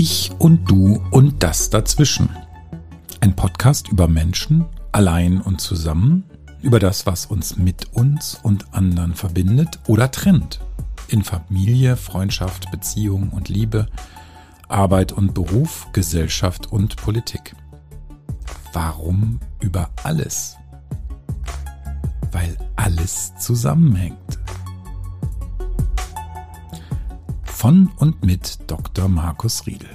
Ich und du und das dazwischen. Ein Podcast über Menschen, allein und zusammen, über das, was uns mit uns und anderen verbindet oder trennt. In Familie, Freundschaft, Beziehung und Liebe, Arbeit und Beruf, Gesellschaft und Politik. Warum über alles? Weil alles zusammenhängt. Von und mit Dr. Markus Riedel.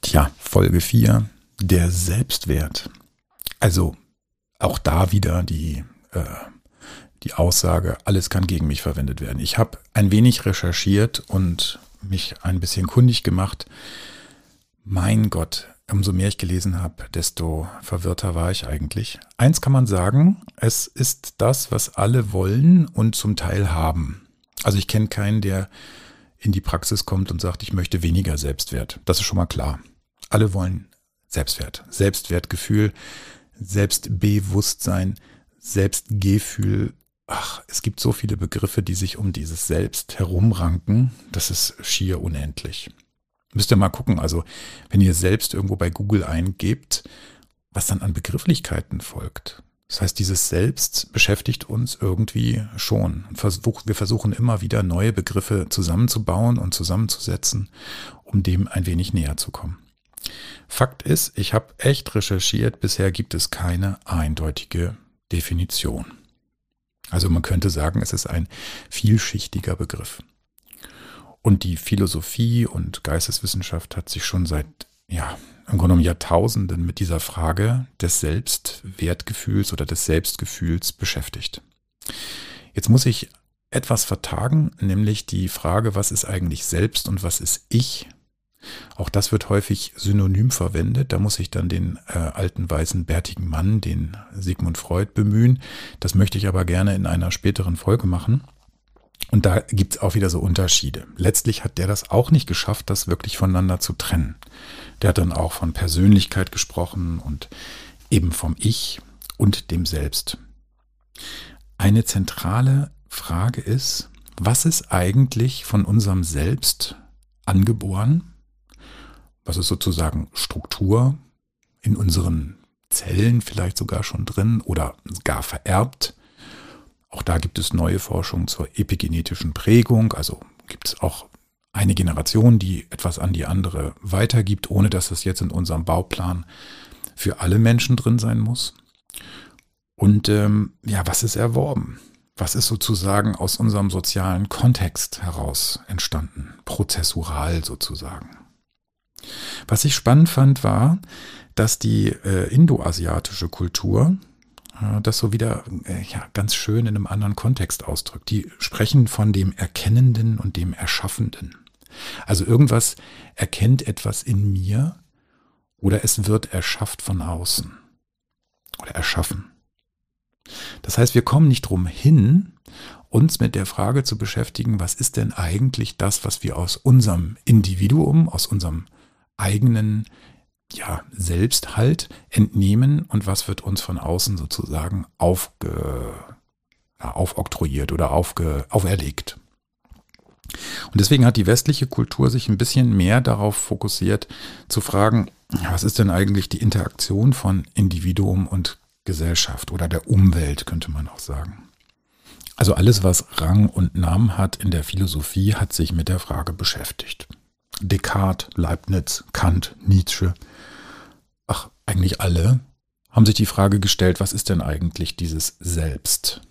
Tja, Folge 4, der Selbstwert. Also auch da wieder die, äh, die Aussage, alles kann gegen mich verwendet werden. Ich habe ein wenig recherchiert und mich ein bisschen kundig gemacht. Mein Gott, umso mehr ich gelesen habe, desto verwirrter war ich eigentlich. Eins kann man sagen, es ist das, was alle wollen und zum Teil haben. Also ich kenne keinen, der in die Praxis kommt und sagt, ich möchte weniger Selbstwert. Das ist schon mal klar. Alle wollen Selbstwert, Selbstwertgefühl, Selbstbewusstsein, Selbstgefühl. Ach, es gibt so viele Begriffe, die sich um dieses Selbst herumranken. Das ist schier unendlich. Müsst ihr mal gucken, also wenn ihr selbst irgendwo bei Google eingebt, was dann an Begrifflichkeiten folgt. Das heißt, dieses Selbst beschäftigt uns irgendwie schon. Wir versuchen immer wieder neue Begriffe zusammenzubauen und zusammenzusetzen, um dem ein wenig näher zu kommen. Fakt ist, ich habe echt recherchiert, bisher gibt es keine eindeutige Definition. Also man könnte sagen, es ist ein vielschichtiger Begriff. Und die Philosophie und Geisteswissenschaft hat sich schon seit, ja, im Grunde genommen Jahrtausenden mit dieser Frage des Selbstwertgefühls oder des Selbstgefühls beschäftigt. Jetzt muss ich etwas vertagen, nämlich die Frage, was ist eigentlich Selbst und was ist Ich? Auch das wird häufig synonym verwendet. Da muss ich dann den äh, alten weißen bärtigen Mann, den Sigmund Freud, bemühen. Das möchte ich aber gerne in einer späteren Folge machen. Und da gibt es auch wieder so Unterschiede. Letztlich hat der das auch nicht geschafft, das wirklich voneinander zu trennen. Der hat dann auch von Persönlichkeit gesprochen und eben vom Ich und dem Selbst. Eine zentrale Frage ist, was ist eigentlich von unserem Selbst angeboren was ist sozusagen Struktur in unseren Zellen vielleicht sogar schon drin oder gar vererbt. Auch da gibt es neue Forschung zur epigenetischen Prägung, also gibt es auch eine Generation, die etwas an die andere weitergibt, ohne dass es jetzt in unserem Bauplan für alle Menschen drin sein muss. Und ähm, ja, was ist erworben? Was ist sozusagen aus unserem sozialen Kontext heraus entstanden? Prozessural sozusagen. Was ich spannend fand, war, dass die äh, indoasiatische Kultur das so wieder äh, ja, ganz schön in einem anderen Kontext ausdrückt. Die sprechen von dem Erkennenden und dem Erschaffenden. Also irgendwas erkennt etwas in mir oder es wird erschafft von außen oder erschaffen. Das heißt, wir kommen nicht drum hin, uns mit der Frage zu beschäftigen, was ist denn eigentlich das, was wir aus unserem Individuum, aus unserem eigenen ja, Selbsthalt entnehmen und was wird uns von außen sozusagen aufge, ja, aufoktroyiert oder aufge, auferlegt. Und deswegen hat die westliche Kultur sich ein bisschen mehr darauf fokussiert, zu fragen, was ist denn eigentlich die Interaktion von Individuum und Gesellschaft oder der Umwelt, könnte man auch sagen. Also alles, was Rang und Namen hat in der Philosophie, hat sich mit der Frage beschäftigt. Descartes, Leibniz, Kant, Nietzsche, ach, eigentlich alle, haben sich die Frage gestellt, was ist denn eigentlich dieses Selbst?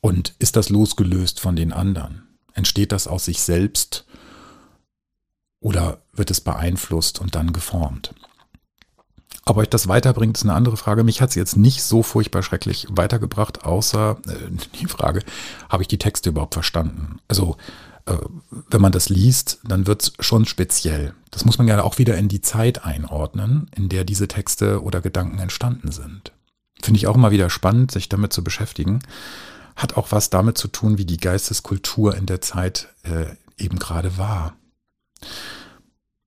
Und ist das losgelöst von den anderen? Entsteht das aus sich selbst oder wird es beeinflusst und dann geformt? Ob euch das weiterbringt, ist eine andere Frage. Mich hat es jetzt nicht so furchtbar schrecklich weitergebracht, außer äh, die Frage, habe ich die Texte überhaupt verstanden? Also wenn man das liest, dann wird es schon speziell. Das muss man ja auch wieder in die Zeit einordnen, in der diese Texte oder Gedanken entstanden sind. Finde ich auch immer wieder spannend, sich damit zu beschäftigen. Hat auch was damit zu tun, wie die Geisteskultur in der Zeit äh, eben gerade war.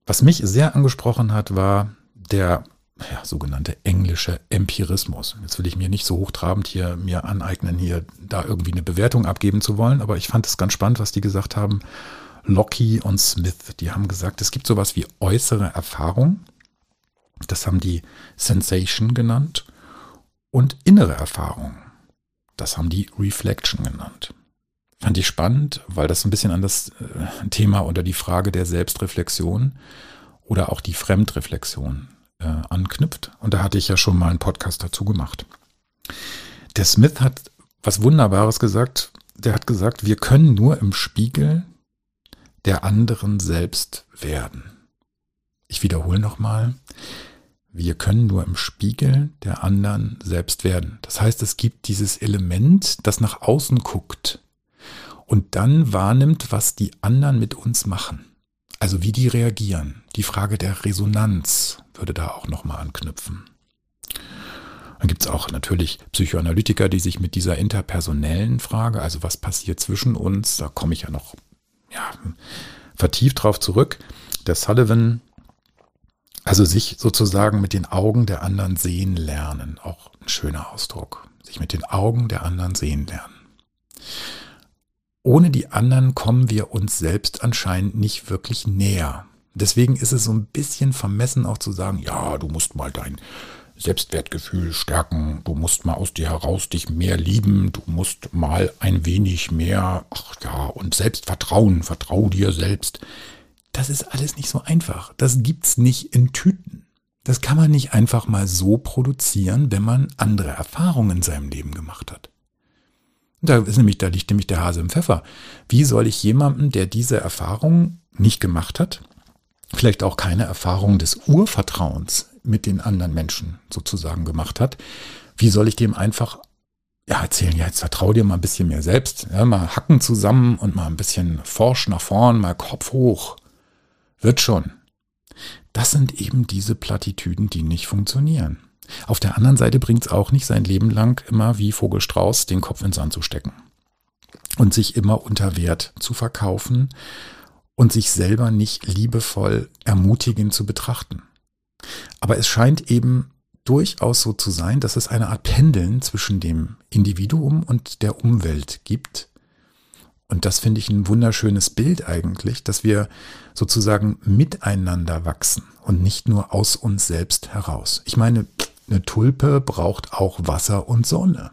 Was mich sehr angesprochen hat, war der ja, sogenannte englische Empirismus. Jetzt will ich mir nicht so hochtrabend hier mir aneignen, hier da irgendwie eine Bewertung abgeben zu wollen, aber ich fand es ganz spannend, was die gesagt haben. Locke und Smith, die haben gesagt, es gibt sowas wie äußere Erfahrung. Das haben die Sensation genannt. Und innere Erfahrung. Das haben die Reflection genannt. Fand ich spannend, weil das ein bisschen an das äh, Thema oder die Frage der Selbstreflexion oder auch die Fremdreflexion äh, anknüpft. Und da hatte ich ja schon mal einen Podcast dazu gemacht. Der Smith hat was Wunderbares gesagt. Der hat gesagt, wir können nur im Spiegel der anderen selbst werden. Ich wiederhole nochmal. Wir können nur im Spiegel der anderen selbst werden. Das heißt, es gibt dieses Element, das nach außen guckt und dann wahrnimmt, was die anderen mit uns machen. Also wie die reagieren. Die Frage der Resonanz würde da auch nochmal anknüpfen. Dann gibt es auch natürlich Psychoanalytiker, die sich mit dieser interpersonellen Frage, also was passiert zwischen uns, da komme ich ja noch ja, vertieft drauf zurück. Der Sullivan, also sich sozusagen mit den Augen der anderen sehen lernen, auch ein schöner Ausdruck. Sich mit den Augen der anderen sehen lernen. Ohne die anderen kommen wir uns selbst anscheinend nicht wirklich näher. Deswegen ist es so ein bisschen vermessen auch zu sagen, ja, du musst mal dein Selbstwertgefühl stärken, du musst mal aus dir heraus dich mehr lieben, du musst mal ein wenig mehr, ach ja, und Selbstvertrauen, vertrau dir selbst. Das ist alles nicht so einfach. Das gibt's nicht in Tüten. Das kann man nicht einfach mal so produzieren, wenn man andere Erfahrungen in seinem Leben gemacht hat. Da ist nämlich, da liegt nämlich der Hase im Pfeffer. Wie soll ich jemandem, der diese Erfahrung nicht gemacht hat, vielleicht auch keine Erfahrung des Urvertrauens mit den anderen Menschen sozusagen gemacht hat, wie soll ich dem einfach ja, erzählen, ja, jetzt vertrau dir mal ein bisschen mehr selbst, ja, mal hacken zusammen und mal ein bisschen forsch nach vorn, mal Kopf hoch. Wird schon. Das sind eben diese Plattitüden, die nicht funktionieren. Auf der anderen Seite bringt es auch nicht sein Leben lang immer wie Vogelstrauß den Kopf ins Sand zu stecken und sich immer unter Wert zu verkaufen und sich selber nicht liebevoll ermutigend zu betrachten. Aber es scheint eben durchaus so zu sein, dass es eine Art Pendeln zwischen dem Individuum und der Umwelt gibt. Und das finde ich ein wunderschönes Bild eigentlich, dass wir sozusagen miteinander wachsen und nicht nur aus uns selbst heraus. Ich meine, eine Tulpe braucht auch Wasser und Sonne.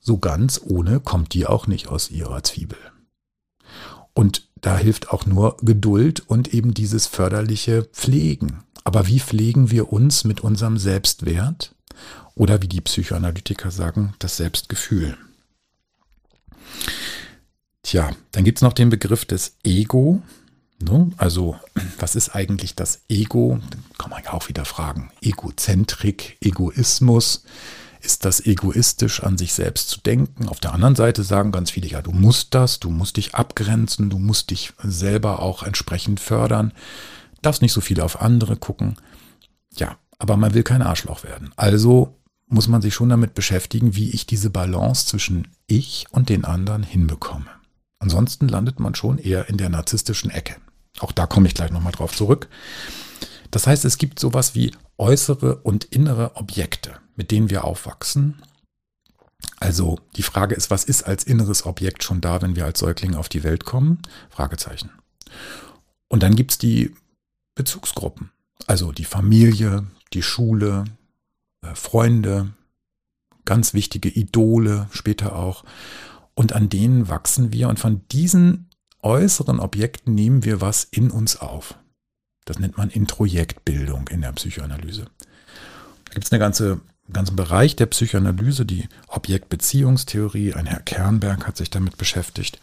So ganz ohne kommt die auch nicht aus ihrer Zwiebel. Und da hilft auch nur Geduld und eben dieses förderliche Pflegen. Aber wie pflegen wir uns mit unserem Selbstwert? Oder wie die Psychoanalytiker sagen, das Selbstgefühl. Tja, dann gibt es noch den Begriff des Ego. Ne? Also, was ist eigentlich das Ego? Kann man ja auch wieder fragen. Egozentrik, Egoismus. Ist das egoistisch, an sich selbst zu denken? Auf der anderen Seite sagen ganz viele, ja, du musst das, du musst dich abgrenzen, du musst dich selber auch entsprechend fördern, darfst nicht so viel auf andere gucken. Ja, aber man will kein Arschloch werden. Also muss man sich schon damit beschäftigen, wie ich diese Balance zwischen ich und den anderen hinbekomme. Ansonsten landet man schon eher in der narzisstischen Ecke. Auch da komme ich gleich nochmal drauf zurück. Das heißt, es gibt sowas wie äußere und innere Objekte, mit denen wir aufwachsen. Also die Frage ist, was ist als inneres Objekt schon da, wenn wir als Säugling auf die Welt kommen? Fragezeichen. Und dann gibt es die Bezugsgruppen, also die Familie, die Schule, äh, Freunde, ganz wichtige Idole später auch. Und an denen wachsen wir und von diesen äußeren Objekten nehmen wir was in uns auf. Das nennt man Introjektbildung in der Psychoanalyse. Da gibt es eine ganze ganzen Bereich der Psychoanalyse, die Objektbeziehungstheorie. Ein Herr Kernberg hat sich damit beschäftigt.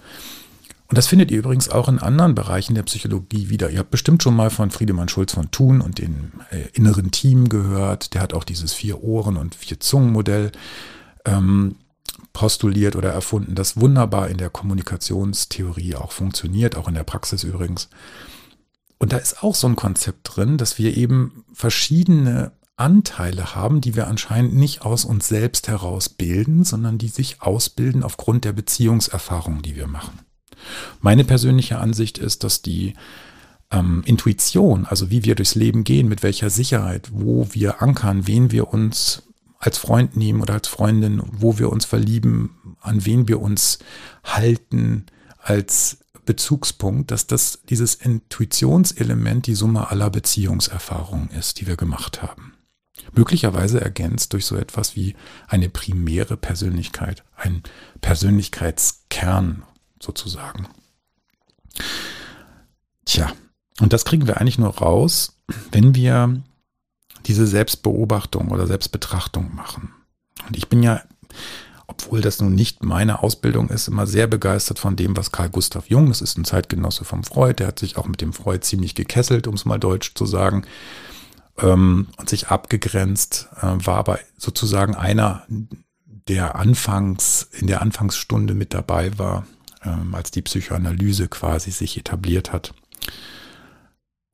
Und das findet ihr übrigens auch in anderen Bereichen der Psychologie wieder. Ihr habt bestimmt schon mal von Friedemann Schulz von Thun und dem äh, inneren Team gehört. Der hat auch dieses Vier-Ohren- und Vier-Zungen-Modell ähm, postuliert oder erfunden, das wunderbar in der Kommunikationstheorie auch funktioniert, auch in der Praxis übrigens. Und da ist auch so ein Konzept drin, dass wir eben verschiedene Anteile haben, die wir anscheinend nicht aus uns selbst heraus bilden, sondern die sich ausbilden aufgrund der Beziehungserfahrungen, die wir machen. Meine persönliche Ansicht ist, dass die ähm, Intuition, also wie wir durchs Leben gehen, mit welcher Sicherheit, wo wir ankern, wen wir uns als Freund nehmen oder als Freundin, wo wir uns verlieben, an wen wir uns halten als Bezugspunkt, dass das dieses Intuitionselement die Summe aller Beziehungserfahrungen ist, die wir gemacht haben. Möglicherweise ergänzt durch so etwas wie eine primäre Persönlichkeit, ein Persönlichkeitskern sozusagen. Tja, und das kriegen wir eigentlich nur raus, wenn wir diese Selbstbeobachtung oder Selbstbetrachtung machen. Und ich bin ja, obwohl das nun nicht meine Ausbildung ist, immer sehr begeistert von dem, was Karl Gustav Jung, das ist ein Zeitgenosse vom Freud, der hat sich auch mit dem Freud ziemlich gekesselt, um es mal deutsch zu sagen, ähm, und sich abgegrenzt, äh, war aber sozusagen einer, der anfangs, in der Anfangsstunde mit dabei war, ähm, als die Psychoanalyse quasi sich etabliert hat.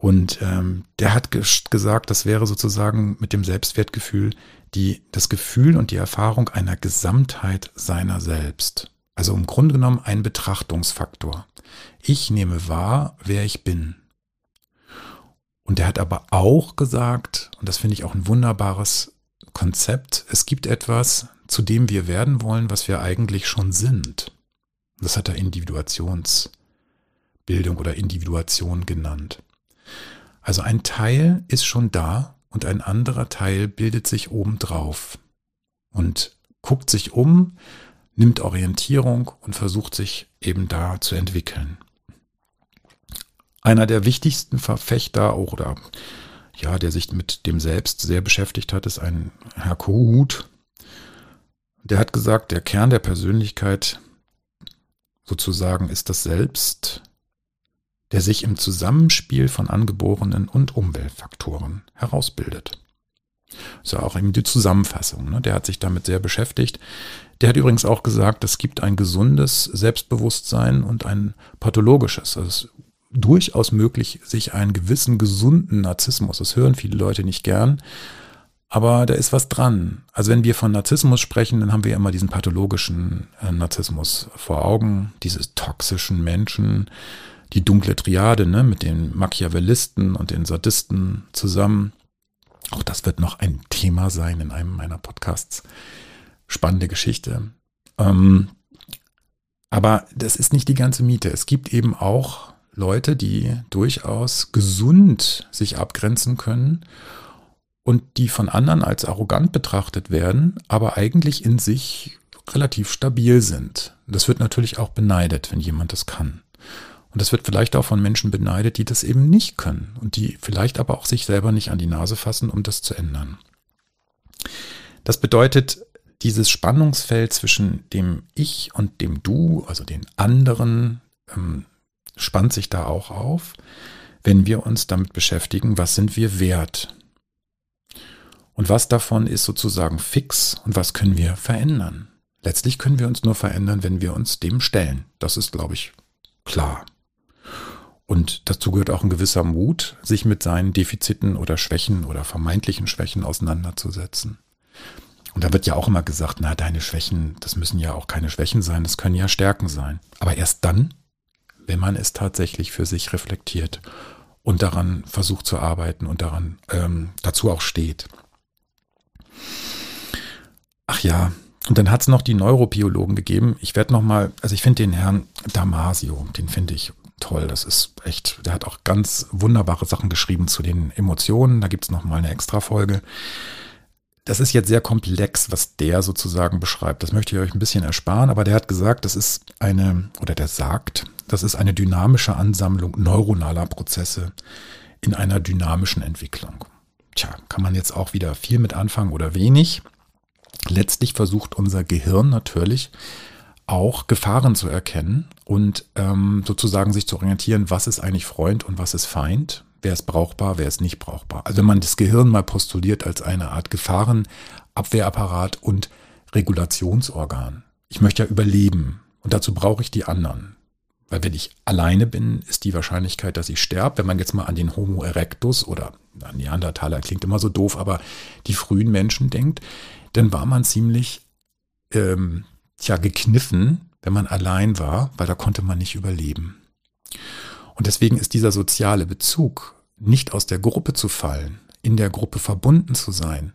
Und ähm, der hat gesagt, das wäre sozusagen mit dem Selbstwertgefühl die, das Gefühl und die Erfahrung einer Gesamtheit seiner selbst. Also im Grunde genommen ein Betrachtungsfaktor. Ich nehme wahr, wer ich bin. Und er hat aber auch gesagt, und das finde ich auch ein wunderbares Konzept, es gibt etwas, zu dem wir werden wollen, was wir eigentlich schon sind. Das hat er Individuationsbildung oder Individuation genannt. Also ein Teil ist schon da und ein anderer Teil bildet sich obendrauf und guckt sich um, nimmt Orientierung und versucht sich eben da zu entwickeln. Einer der wichtigsten Verfechter auch oder ja, der sich mit dem Selbst sehr beschäftigt hat, ist ein Herr Kohut. Der hat gesagt, der Kern der Persönlichkeit sozusagen ist das Selbst, der sich im Zusammenspiel von angeborenen und Umweltfaktoren herausbildet. Ja auch eben die Zusammenfassung. Ne? Der hat sich damit sehr beschäftigt. Der hat übrigens auch gesagt, es gibt ein gesundes Selbstbewusstsein und ein pathologisches. Also es ist durchaus möglich, sich einen gewissen gesunden Narzissmus, das hören viele Leute nicht gern, aber da ist was dran. Also wenn wir von Narzissmus sprechen, dann haben wir immer diesen pathologischen äh, Narzissmus vor Augen, diese toxischen Menschen, die dunkle Triade ne, mit den Machiavellisten und den Sadisten zusammen. Auch das wird noch ein Thema sein in einem meiner Podcasts. Spannende Geschichte. Ähm, aber das ist nicht die ganze Miete. Es gibt eben auch Leute, die durchaus gesund sich abgrenzen können und die von anderen als arrogant betrachtet werden, aber eigentlich in sich relativ stabil sind. Das wird natürlich auch beneidet, wenn jemand das kann. Und das wird vielleicht auch von Menschen beneidet, die das eben nicht können und die vielleicht aber auch sich selber nicht an die Nase fassen, um das zu ändern. Das bedeutet, dieses Spannungsfeld zwischen dem Ich und dem Du, also den anderen, ähm, spannt sich da auch auf, wenn wir uns damit beschäftigen, was sind wir wert? Und was davon ist sozusagen fix und was können wir verändern? Letztlich können wir uns nur verändern, wenn wir uns dem stellen. Das ist, glaube ich, klar. Und dazu gehört auch ein gewisser Mut, sich mit seinen Defiziten oder Schwächen oder vermeintlichen Schwächen auseinanderzusetzen. Und da wird ja auch immer gesagt, na, deine Schwächen, das müssen ja auch keine Schwächen sein, das können ja Stärken sein. Aber erst dann, wenn man es tatsächlich für sich reflektiert und daran versucht zu arbeiten und daran ähm, dazu auch steht. Ach ja, und dann hat es noch die Neurobiologen gegeben. Ich werde noch mal, also ich finde den Herrn Damasio, den finde ich toll. Das ist echt, der hat auch ganz wunderbare Sachen geschrieben zu den Emotionen. Da gibt es nochmal eine extra Folge. Das ist jetzt sehr komplex, was der sozusagen beschreibt. Das möchte ich euch ein bisschen ersparen, aber der hat gesagt, das ist eine, oder der sagt, das ist eine dynamische Ansammlung neuronaler Prozesse in einer dynamischen Entwicklung. Tja, kann man jetzt auch wieder viel mit anfangen oder wenig. Letztlich versucht unser Gehirn natürlich auch Gefahren zu erkennen und ähm, sozusagen sich zu orientieren, was ist eigentlich Freund und was ist Feind, wer ist brauchbar, wer ist nicht brauchbar. Also wenn man das Gehirn mal postuliert als eine Art Gefahrenabwehrapparat und Regulationsorgan. Ich möchte ja überleben und dazu brauche ich die anderen. Weil wenn ich alleine bin, ist die Wahrscheinlichkeit, dass ich sterbe, wenn man jetzt mal an den Homo erectus oder an Neandertaler klingt immer so doof, aber die frühen Menschen denkt, dann war man ziemlich ähm, tja, gekniffen, wenn man allein war, weil da konnte man nicht überleben. Und deswegen ist dieser soziale Bezug, nicht aus der Gruppe zu fallen, in der Gruppe verbunden zu sein,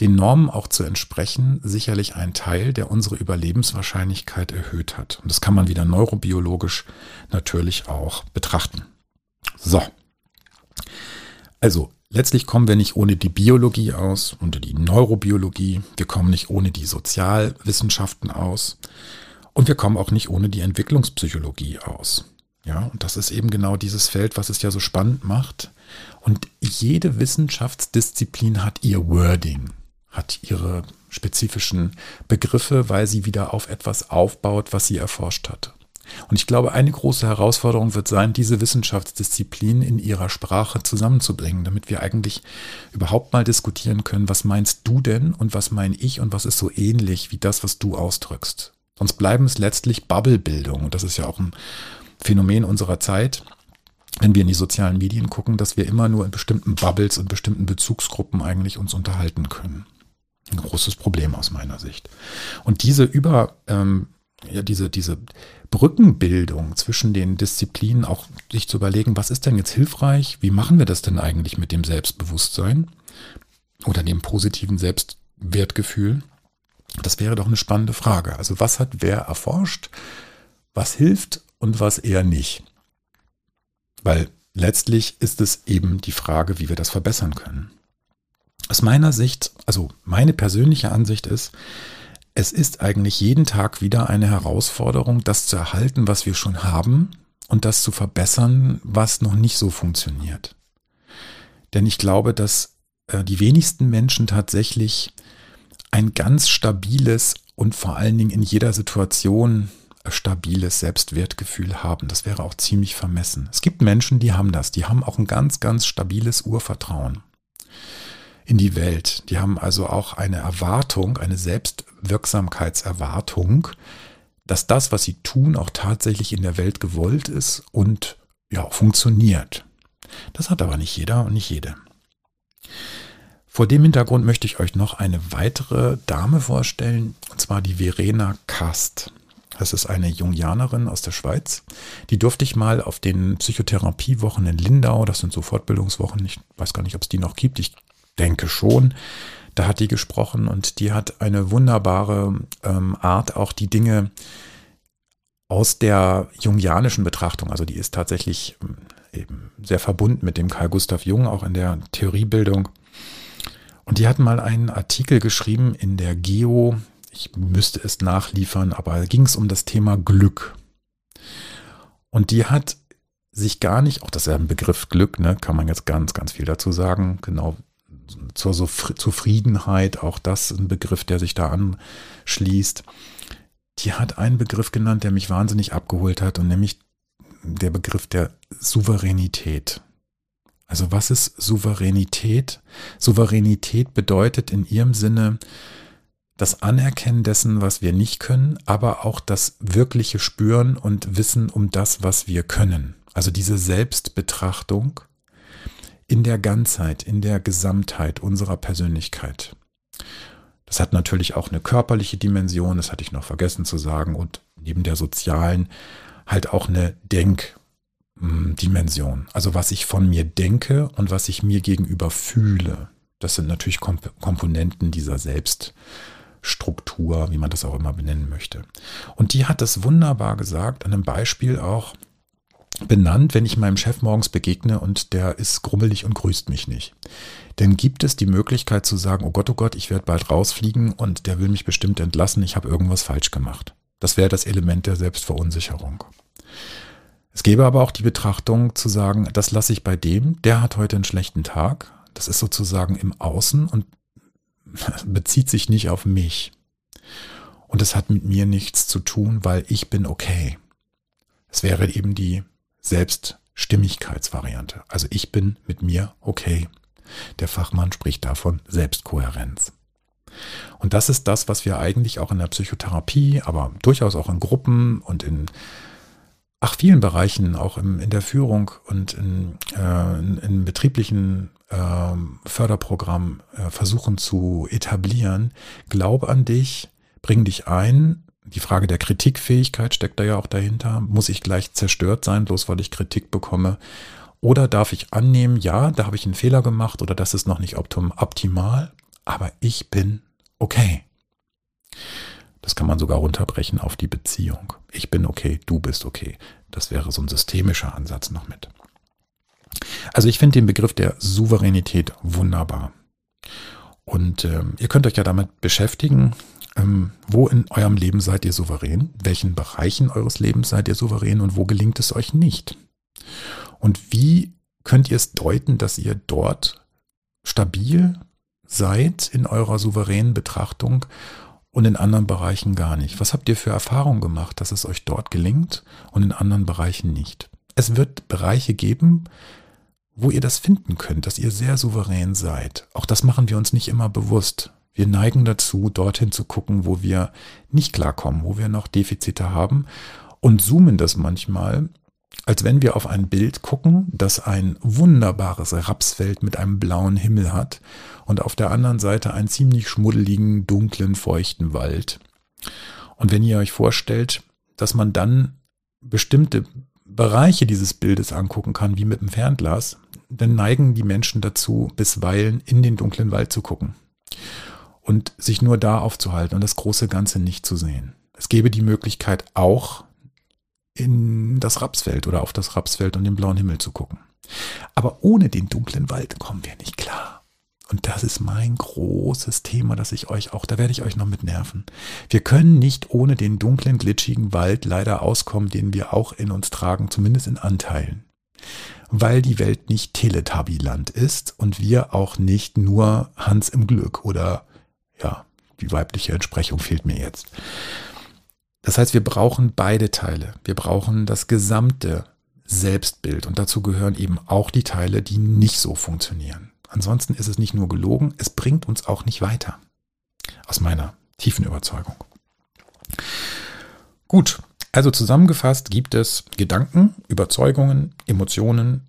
den Normen auch zu entsprechen, sicherlich ein Teil, der unsere Überlebenswahrscheinlichkeit erhöht hat. Und das kann man wieder neurobiologisch natürlich auch betrachten. So. Also, letztlich kommen wir nicht ohne die Biologie aus, ohne die Neurobiologie, wir kommen nicht ohne die Sozialwissenschaften aus und wir kommen auch nicht ohne die Entwicklungspsychologie aus. Ja, und das ist eben genau dieses Feld, was es ja so spannend macht. Und jede Wissenschaftsdisziplin hat ihr Wording hat ihre spezifischen Begriffe, weil sie wieder auf etwas aufbaut, was sie erforscht hat. Und ich glaube, eine große Herausforderung wird sein, diese Wissenschaftsdisziplinen in ihrer Sprache zusammenzubringen, damit wir eigentlich überhaupt mal diskutieren können, was meinst du denn und was meine ich und was ist so ähnlich wie das, was du ausdrückst. Sonst bleiben es letztlich Bubblebildung. Und das ist ja auch ein Phänomen unserer Zeit, wenn wir in die sozialen Medien gucken, dass wir immer nur in bestimmten Bubbles und bestimmten Bezugsgruppen eigentlich uns unterhalten können. Ein großes Problem aus meiner Sicht. Und diese über, ähm, ja, diese, diese Brückenbildung zwischen den Disziplinen, auch sich zu überlegen, was ist denn jetzt hilfreich? Wie machen wir das denn eigentlich mit dem Selbstbewusstsein oder dem positiven Selbstwertgefühl? Das wäre doch eine spannende Frage. Also was hat wer erforscht? Was hilft und was eher nicht? Weil letztlich ist es eben die Frage, wie wir das verbessern können. Aus meiner Sicht, also meine persönliche Ansicht ist, es ist eigentlich jeden Tag wieder eine Herausforderung, das zu erhalten, was wir schon haben und das zu verbessern, was noch nicht so funktioniert. Denn ich glaube, dass äh, die wenigsten Menschen tatsächlich ein ganz stabiles und vor allen Dingen in jeder Situation stabiles Selbstwertgefühl haben. Das wäre auch ziemlich vermessen. Es gibt Menschen, die haben das. Die haben auch ein ganz, ganz stabiles Urvertrauen in die Welt. Die haben also auch eine Erwartung, eine Selbstwirksamkeitserwartung, dass das, was sie tun, auch tatsächlich in der Welt gewollt ist und ja, funktioniert. Das hat aber nicht jeder und nicht jede. Vor dem Hintergrund möchte ich euch noch eine weitere Dame vorstellen, und zwar die Verena Kast. Das ist eine Jungianerin aus der Schweiz. Die durfte ich mal auf den Psychotherapiewochen in Lindau, das sind so Fortbildungswochen, ich weiß gar nicht, ob es die noch gibt, ich denke schon. Da hat die gesprochen und die hat eine wunderbare ähm, Art, auch die Dinge aus der jungianischen Betrachtung, also die ist tatsächlich ähm, eben sehr verbunden mit dem Karl Gustav Jung, auch in der Theoriebildung. Und die hat mal einen Artikel geschrieben in der Geo, ich müsste es nachliefern, aber ging es um das Thema Glück. Und die hat sich gar nicht, auch das ist ja ein Begriff Glück, ne, kann man jetzt ganz, ganz viel dazu sagen, genau zur Zufriedenheit, auch das ein Begriff, der sich da anschließt. Die hat einen Begriff genannt, der mich wahnsinnig abgeholt hat, und nämlich der Begriff der Souveränität. Also was ist Souveränität? Souveränität bedeutet in ihrem Sinne das Anerkennen dessen, was wir nicht können, aber auch das wirkliche Spüren und Wissen um das, was wir können. Also diese Selbstbetrachtung in der Ganzheit, in der Gesamtheit unserer Persönlichkeit. Das hat natürlich auch eine körperliche Dimension, das hatte ich noch vergessen zu sagen, und neben der sozialen halt auch eine Denkdimension. Also was ich von mir denke und was ich mir gegenüber fühle. Das sind natürlich Komponenten dieser Selbststruktur, wie man das auch immer benennen möchte. Und die hat das wunderbar gesagt, an einem Beispiel auch, benannt, wenn ich meinem Chef morgens begegne und der ist grummelig und grüßt mich nicht. Denn gibt es die Möglichkeit zu sagen, oh Gott, oh Gott, ich werde bald rausfliegen und der will mich bestimmt entlassen, ich habe irgendwas falsch gemacht. Das wäre das Element der Selbstverunsicherung. Es gäbe aber auch die Betrachtung zu sagen, das lasse ich bei dem, der hat heute einen schlechten Tag. Das ist sozusagen im Außen und bezieht sich nicht auf mich. Und es hat mit mir nichts zu tun, weil ich bin okay. Es wäre eben die Selbststimmigkeitsvariante. Also ich bin mit mir okay. Der Fachmann spricht davon Selbstkohärenz. Und das ist das, was wir eigentlich auch in der Psychotherapie, aber durchaus auch in Gruppen und in ach, vielen Bereichen, auch im, in der Führung und in, äh, in, in betrieblichen äh, Förderprogrammen äh, versuchen zu etablieren. Glaub an dich, bring dich ein, Die Frage der Kritikfähigkeit steckt da ja auch dahinter. Muss ich gleich zerstört sein, bloß weil ich Kritik bekomme? Oder darf ich annehmen, ja, da habe ich einen Fehler gemacht oder das ist noch nicht optimal, aber ich bin okay. Das kann man sogar runterbrechen auf die Beziehung. Ich bin okay, du bist okay. Das wäre so ein systemischer Ansatz noch mit. Also ich finde den Begriff der Souveränität wunderbar. Und ähm, ihr könnt euch ja damit beschäftigen, ähm, wo in eurem Leben seid ihr souverän, welchen Bereichen eures Lebens seid ihr souverän und wo gelingt es euch nicht. Und wie könnt ihr es deuten, dass ihr dort stabil seid in eurer souveränen Betrachtung und in anderen Bereichen gar nicht? Was habt ihr für Erfahrungen gemacht, dass es euch dort gelingt und in anderen Bereichen nicht? Es wird Bereiche geben, wo ihr das finden könnt, dass ihr sehr souverän seid. Auch das machen wir uns nicht immer bewusst. Wir neigen dazu, dorthin zu gucken, wo wir nicht klarkommen, wo wir noch Defizite haben und zoomen das manchmal, als wenn wir auf ein Bild gucken, das ein wunderbares Rapsfeld mit einem blauen Himmel hat und auf der anderen Seite einen ziemlich schmuddeligen, dunklen, feuchten Wald. Und wenn ihr euch vorstellt, dass man dann bestimmte Bereiche dieses Bildes angucken kann, wie mit dem Fernglas, dann neigen die Menschen dazu, bisweilen in den dunklen Wald zu gucken und sich nur da aufzuhalten und das große Ganze nicht zu sehen. Es gäbe die Möglichkeit auch in das Rapsfeld oder auf das Rapsfeld und den blauen Himmel zu gucken. Aber ohne den dunklen Wald kommen wir nicht klar. Und das ist mein großes Thema, das ich euch auch, da werde ich euch noch mit nerven. Wir können nicht ohne den dunklen, glitschigen Wald leider auskommen, den wir auch in uns tragen, zumindest in Anteilen weil die Welt nicht Teletubbyland ist und wir auch nicht nur Hans im Glück oder ja, die weibliche Entsprechung fehlt mir jetzt. Das heißt, wir brauchen beide Teile. Wir brauchen das gesamte Selbstbild und dazu gehören eben auch die Teile, die nicht so funktionieren. Ansonsten ist es nicht nur gelogen, es bringt uns auch nicht weiter. Aus meiner tiefen Überzeugung. Gut, also zusammengefasst gibt es Gedanken, Überzeugungen, Emotionen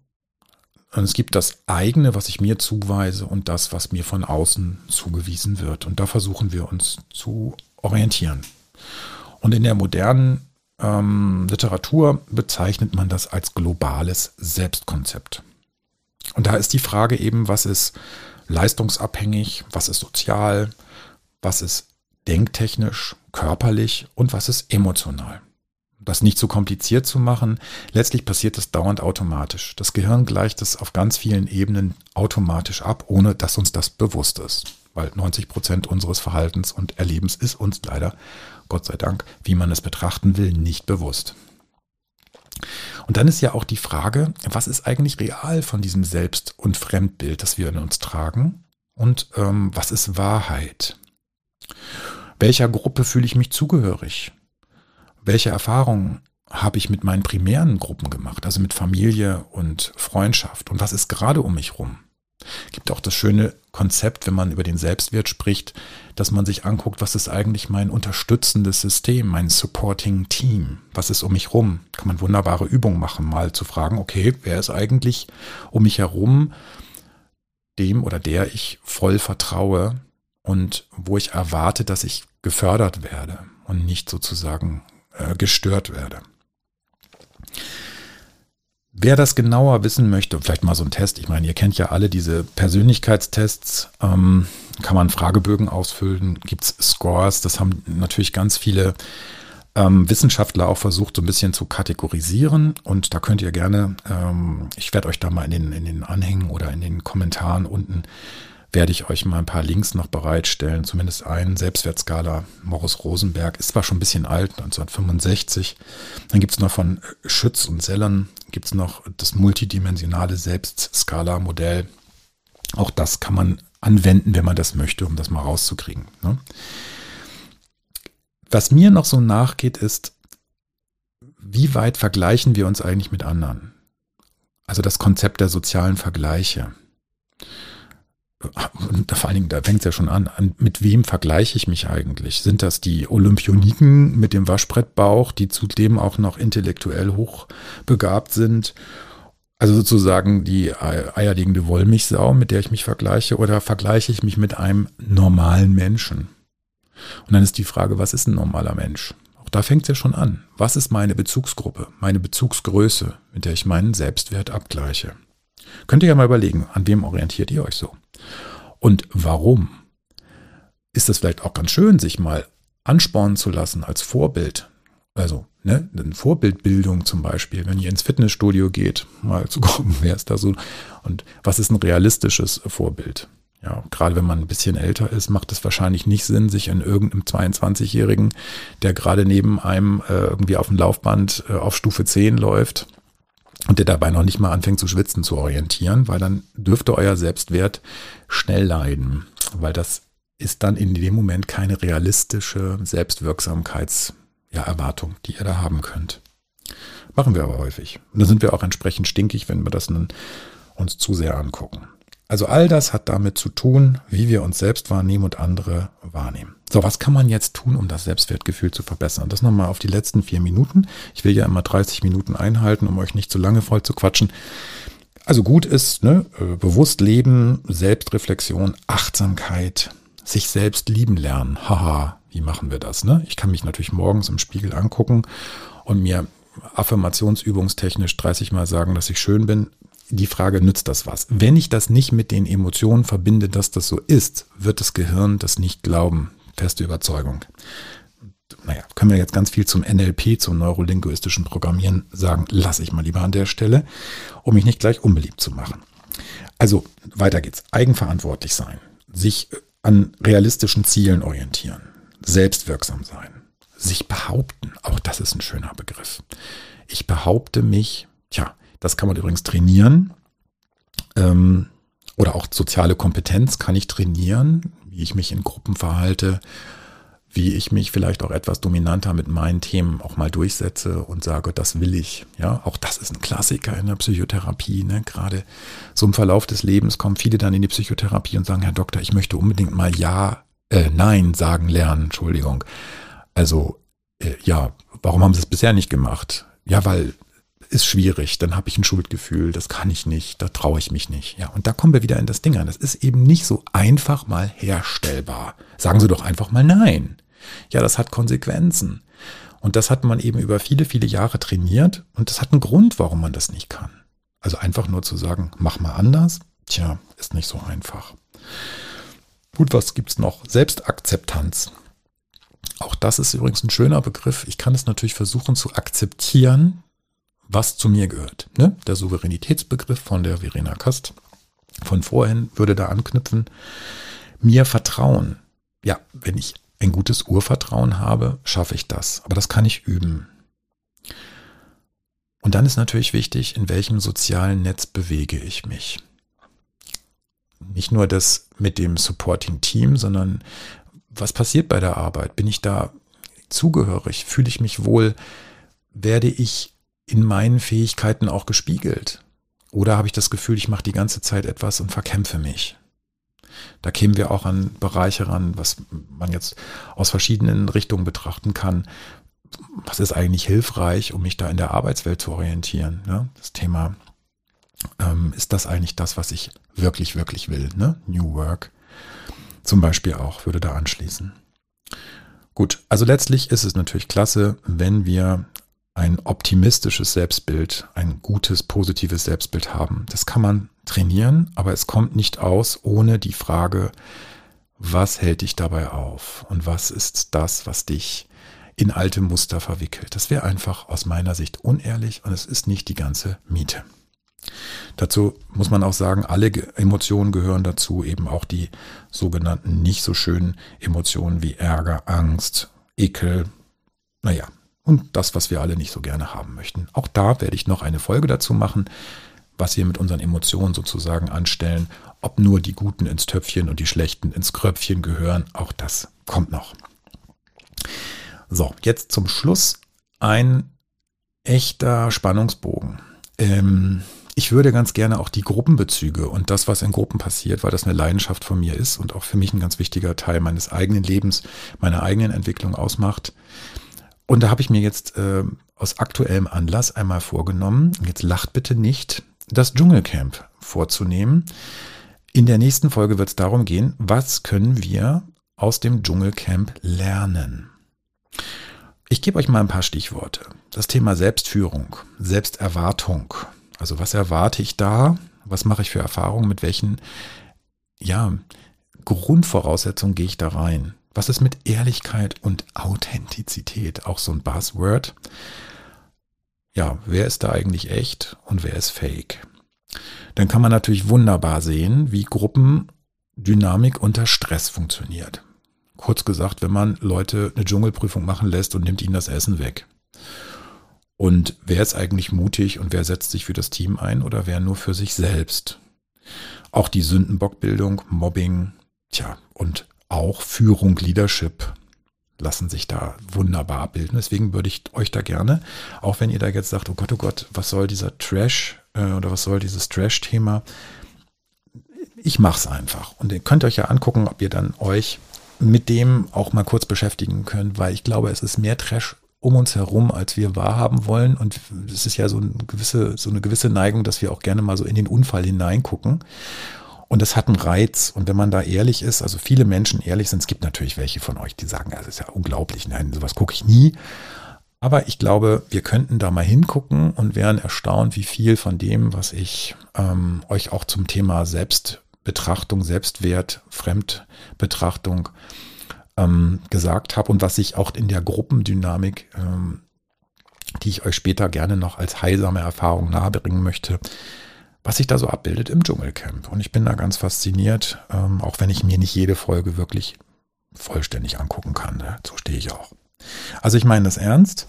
und es gibt das eigene, was ich mir zuweise und das, was mir von außen zugewiesen wird. Und da versuchen wir uns zu orientieren. Und in der modernen ähm, Literatur bezeichnet man das als globales Selbstkonzept. Und da ist die Frage eben, was ist leistungsabhängig, was ist sozial, was ist denktechnisch, körperlich und was ist emotional das nicht zu kompliziert zu machen, letztlich passiert das dauernd automatisch. Das Gehirn gleicht es auf ganz vielen Ebenen automatisch ab, ohne dass uns das bewusst ist. Weil 90 Prozent unseres Verhaltens und Erlebens ist uns leider, Gott sei Dank, wie man es betrachten will, nicht bewusst. Und dann ist ja auch die Frage, was ist eigentlich real von diesem Selbst- und Fremdbild, das wir in uns tragen? Und ähm, was ist Wahrheit? Welcher Gruppe fühle ich mich zugehörig? welche Erfahrungen habe ich mit meinen primären Gruppen gemacht, also mit Familie und Freundschaft und was ist gerade um mich rum? Gibt auch das schöne Konzept, wenn man über den Selbstwert spricht, dass man sich anguckt, was ist eigentlich mein unterstützendes System, mein Supporting Team, was ist um mich rum? Kann man wunderbare Übungen machen, mal zu fragen, okay, wer ist eigentlich um mich herum, dem oder der ich voll vertraue und wo ich erwarte, dass ich gefördert werde und nicht sozusagen äh, gestört werde. Wer das genauer wissen möchte, vielleicht mal so ein Test, ich meine, ihr kennt ja alle diese Persönlichkeitstests, ähm, kann man Fragebögen ausfüllen, gibt es Scores, das haben natürlich ganz viele ähm, Wissenschaftler auch versucht, so ein bisschen zu kategorisieren. Und da könnt ihr gerne, ähm, ich werde euch da mal in den, in den Anhängen oder in den Kommentaren unten werde ich euch mal ein paar Links noch bereitstellen, zumindest einen Selbstwertskala. Morris Rosenberg ist zwar schon ein bisschen alt, 1965. Dann gibt es noch von Schütz und Sellern, gibt es noch das multidimensionale Selbstskala-Modell. Auch das kann man anwenden, wenn man das möchte, um das mal rauszukriegen. Ne? Was mir noch so nachgeht, ist, wie weit vergleichen wir uns eigentlich mit anderen? Also das Konzept der sozialen Vergleiche vor allen Dingen, da fängt es ja schon an, an, mit wem vergleiche ich mich eigentlich? Sind das die Olympioniken mit dem Waschbrettbauch, die zudem auch noch intellektuell hochbegabt sind? Also sozusagen die eierlegende Wollmilchsau, mit der ich mich vergleiche, oder vergleiche ich mich mit einem normalen Menschen? Und dann ist die Frage, was ist ein normaler Mensch? da fängt es ja schon an. Was ist meine Bezugsgruppe, meine Bezugsgröße, mit der ich meinen Selbstwert abgleiche? Könnt ihr ja mal überlegen, an wem orientiert ihr euch so? Und warum? Ist es vielleicht auch ganz schön, sich mal anspornen zu lassen als Vorbild? Also, ne, eine Vorbildbildung zum Beispiel, wenn ihr ins Fitnessstudio geht, mal zu gucken, wer ist da so und was ist ein realistisches Vorbild? Ja, gerade wenn man ein bisschen älter ist, macht es wahrscheinlich nicht Sinn, sich an irgendeinem 22-Jährigen, der gerade neben einem äh, irgendwie auf dem Laufband äh, auf Stufe 10 läuft und der dabei noch nicht mal anfängt zu schwitzen, zu orientieren, weil dann dürfte euer Selbstwert schnell leiden, weil das ist dann in dem Moment keine realistische Selbstwirksamkeitserwartung, die ihr da haben könnt. Machen wir aber häufig. Und da sind wir auch entsprechend stinkig, wenn wir das nun uns zu sehr angucken. Also all das hat damit zu tun, wie wir uns selbst wahrnehmen und andere wahrnehmen. So, was kann man jetzt tun, um das Selbstwertgefühl zu verbessern? Das nochmal auf die letzten vier Minuten. Ich will ja immer 30 Minuten einhalten, um euch nicht zu lange voll zu quatschen. Also gut ist, ne, äh, bewusst leben, Selbstreflexion, Achtsamkeit, sich selbst lieben lernen. Haha, wie machen wir das? Ne? Ich kann mich natürlich morgens im Spiegel angucken und mir affirmationsübungstechnisch 30 Mal sagen, dass ich schön bin die Frage, nützt das was? Wenn ich das nicht mit den Emotionen verbinde, dass das so ist, wird das Gehirn das nicht glauben. Feste Überzeugung. Naja, können wir jetzt ganz viel zum NLP, zum neurolinguistischen Programmieren sagen, lasse ich mal lieber an der Stelle, um mich nicht gleich unbeliebt zu machen. Also, weiter geht's. Eigenverantwortlich sein, sich an realistischen Zielen orientieren, selbstwirksam sein, sich behaupten, auch das ist ein schöner Begriff. Ich behaupte mich, tja, das kann man übrigens trainieren. Ähm, oder auch soziale Kompetenz kann ich trainieren, wie ich mich in Gruppen verhalte, wie ich mich vielleicht auch etwas dominanter mit meinen Themen auch mal durchsetze und sage, das will ich. Ja, auch das ist ein Klassiker in der Psychotherapie. Ne? Gerade so im Verlauf des Lebens kommen viele dann in die Psychotherapie und sagen, Herr Doktor, ich möchte unbedingt mal Ja, äh, Nein sagen lernen. Entschuldigung. Also äh, ja, warum haben Sie es bisher nicht gemacht? Ja, weil ist schwierig, dann habe ich ein Schuldgefühl, das kann ich nicht, da traue ich mich nicht. Ja, und da kommen wir wieder in das Ding an. Das ist eben nicht so einfach mal herstellbar. Sagen Sie doch einfach mal nein. Ja, das hat Konsequenzen. Und das hat man eben über viele, viele Jahre trainiert und das hat einen Grund, warum man das nicht kann. Also einfach nur zu sagen, mach mal anders, tja, ist nicht so einfach. Gut, was gibt's noch? Selbstakzeptanz. Auch das ist übrigens ein schöner Begriff. Ich kann es natürlich versuchen zu akzeptieren, was zu mir gehört. Ne? Der Souveränitätsbegriff von der Verena Kast von vorhin würde da anknüpfen. Mir vertrauen. Ja, wenn ich ein gutes Urvertrauen habe, schaffe ich das. Aber das kann ich üben. Und dann ist natürlich wichtig, in welchem sozialen Netz bewege ich mich. Nicht nur das mit dem Supporting Team, sondern was passiert bei der Arbeit? Bin ich da zugehörig? Fühle ich mich wohl? Werde ich in meinen Fähigkeiten auch gespiegelt? Oder habe ich das Gefühl, ich mache die ganze Zeit etwas und verkämpfe mich? Da kämen wir auch an Bereiche ran, was man jetzt aus verschiedenen Richtungen betrachten kann. Was ist eigentlich hilfreich, um mich da in der Arbeitswelt zu orientieren? Ne? Das Thema, ähm, ist das eigentlich das, was ich wirklich, wirklich will? Ne? New Work zum Beispiel auch, würde da anschließen. Gut, also letztlich ist es natürlich klasse, wenn wir ein optimistisches Selbstbild, ein gutes, positives Selbstbild haben. Das kann man trainieren, aber es kommt nicht aus ohne die Frage, was hält dich dabei auf und was ist das, was dich in alte Muster verwickelt. Das wäre einfach aus meiner Sicht unehrlich und es ist nicht die ganze Miete. Dazu muss man auch sagen, alle Emotionen gehören dazu, eben auch die sogenannten nicht so schönen Emotionen wie Ärger, Angst, Ekel, naja, und das, was wir alle nicht so gerne haben möchten. Auch da werde ich noch eine Folge dazu machen, was wir mit unseren Emotionen sozusagen anstellen, ob nur die Guten ins Töpfchen und die Schlechten ins Kröpfchen gehören. Auch das kommt noch. So, jetzt zum Schluss ein echter Spannungsbogen. Ähm, ich würde ganz gerne auch die Gruppenbezüge und das, was in Gruppen passiert, weil das eine Leidenschaft von mir ist und auch für mich ein ganz wichtiger Teil meines eigenen Lebens, meiner eigenen Entwicklung ausmacht, und da habe ich mir jetzt äh, aus aktuellem Anlass einmal vorgenommen, jetzt lacht bitte nicht, das Dschungelcamp vorzunehmen. In der nächsten Folge wird es darum gehen, was können wir aus dem Dschungelcamp lernen. Ich gebe euch mal ein paar Stichworte. Das Thema Selbstführung, Selbsterwartung. Also was erwarte ich da? Was mache ich für Erfahrungen? Mit welchen, ja, Grundvoraussetzungen gehe ich da rein? Was ist mit Ehrlichkeit und Authentizität? Auch so ein Buzzword. Ja, wer ist da eigentlich echt und wer ist fake? Dann kann man natürlich wunderbar sehen, wie Gruppendynamik unter Stress funktioniert. Kurz gesagt, wenn man Leute eine Dschungelprüfung machen lässt und nimmt ihnen das Essen weg. Und wer ist eigentlich mutig und wer setzt sich für das Team ein oder wer nur für sich selbst? Auch die Sündenbockbildung, Mobbing, tja, und auch Führung, Leadership lassen sich da wunderbar abbilden. Deswegen würde ich euch da gerne, auch wenn ihr da jetzt sagt, oh Gott, oh Gott, was soll dieser Trash äh, oder was soll dieses Trash-Thema? Ich mache es einfach. Und ihr könnt euch ja angucken, ob ihr dann euch mit dem auch mal kurz beschäftigen könnt, weil ich glaube, es ist mehr Trash um uns herum, als wir wahrhaben wollen. Und es ist ja so eine gewisse, so eine gewisse Neigung, dass wir auch gerne mal so in den Unfall hineingucken. Und das hat einen Reiz. Und wenn man da ehrlich ist, also viele Menschen ehrlich sind, es gibt natürlich welche von euch, die sagen, das ist ja unglaublich, nein, sowas gucke ich nie. Aber ich glaube, wir könnten da mal hingucken und wären erstaunt, wie viel von dem, was ich ähm, euch auch zum Thema Selbst Betrachtung, Selbstwert, Fremdbetrachtung ähm, gesagt habe und was ich auch in der Gruppendynamik, ähm, die ich euch später gerne noch als heilsame Erfahrung nahebringen möchte, was sich da so abbildet im Dschungelcamp. Und ich bin da ganz fasziniert, ähm, auch wenn ich mir nicht jede Folge wirklich vollständig angucken kann. Ne? So stehe ich auch. Also ich meine das ernst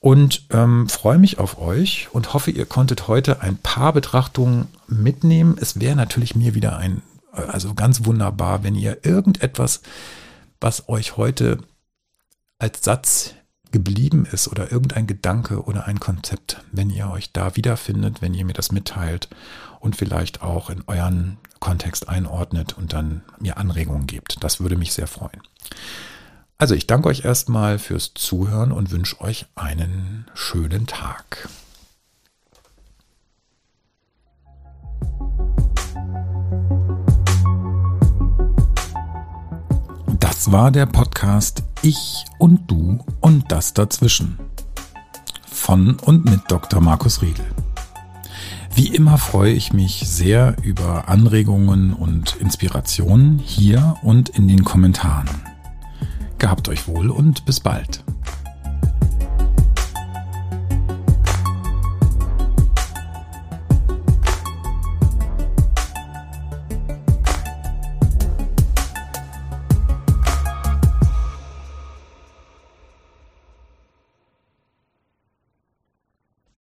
und ähm, freue mich auf euch und hoffe, ihr konntet heute ein paar Betrachtungen mitnehmen. Es wäre natürlich mir wieder ein, also ganz wunderbar, wenn ihr irgendetwas, was euch heute als Satz geblieben ist oder irgendein Gedanke oder ein Konzept, wenn ihr euch da wiederfindet, wenn ihr mir das mitteilt und vielleicht auch in euren Kontext einordnet und dann mir Anregungen gebt. Das würde mich sehr freuen. Also ich danke euch erstmal fürs Zuhören und wünsche euch einen schönen Tag. War der Podcast Ich und Du und das dazwischen. Von und mit Dr. Markus Riegel. Wie immer freue ich mich sehr über Anregungen und Inspirationen hier und in den Kommentaren. Gehabt euch wohl und bis bald.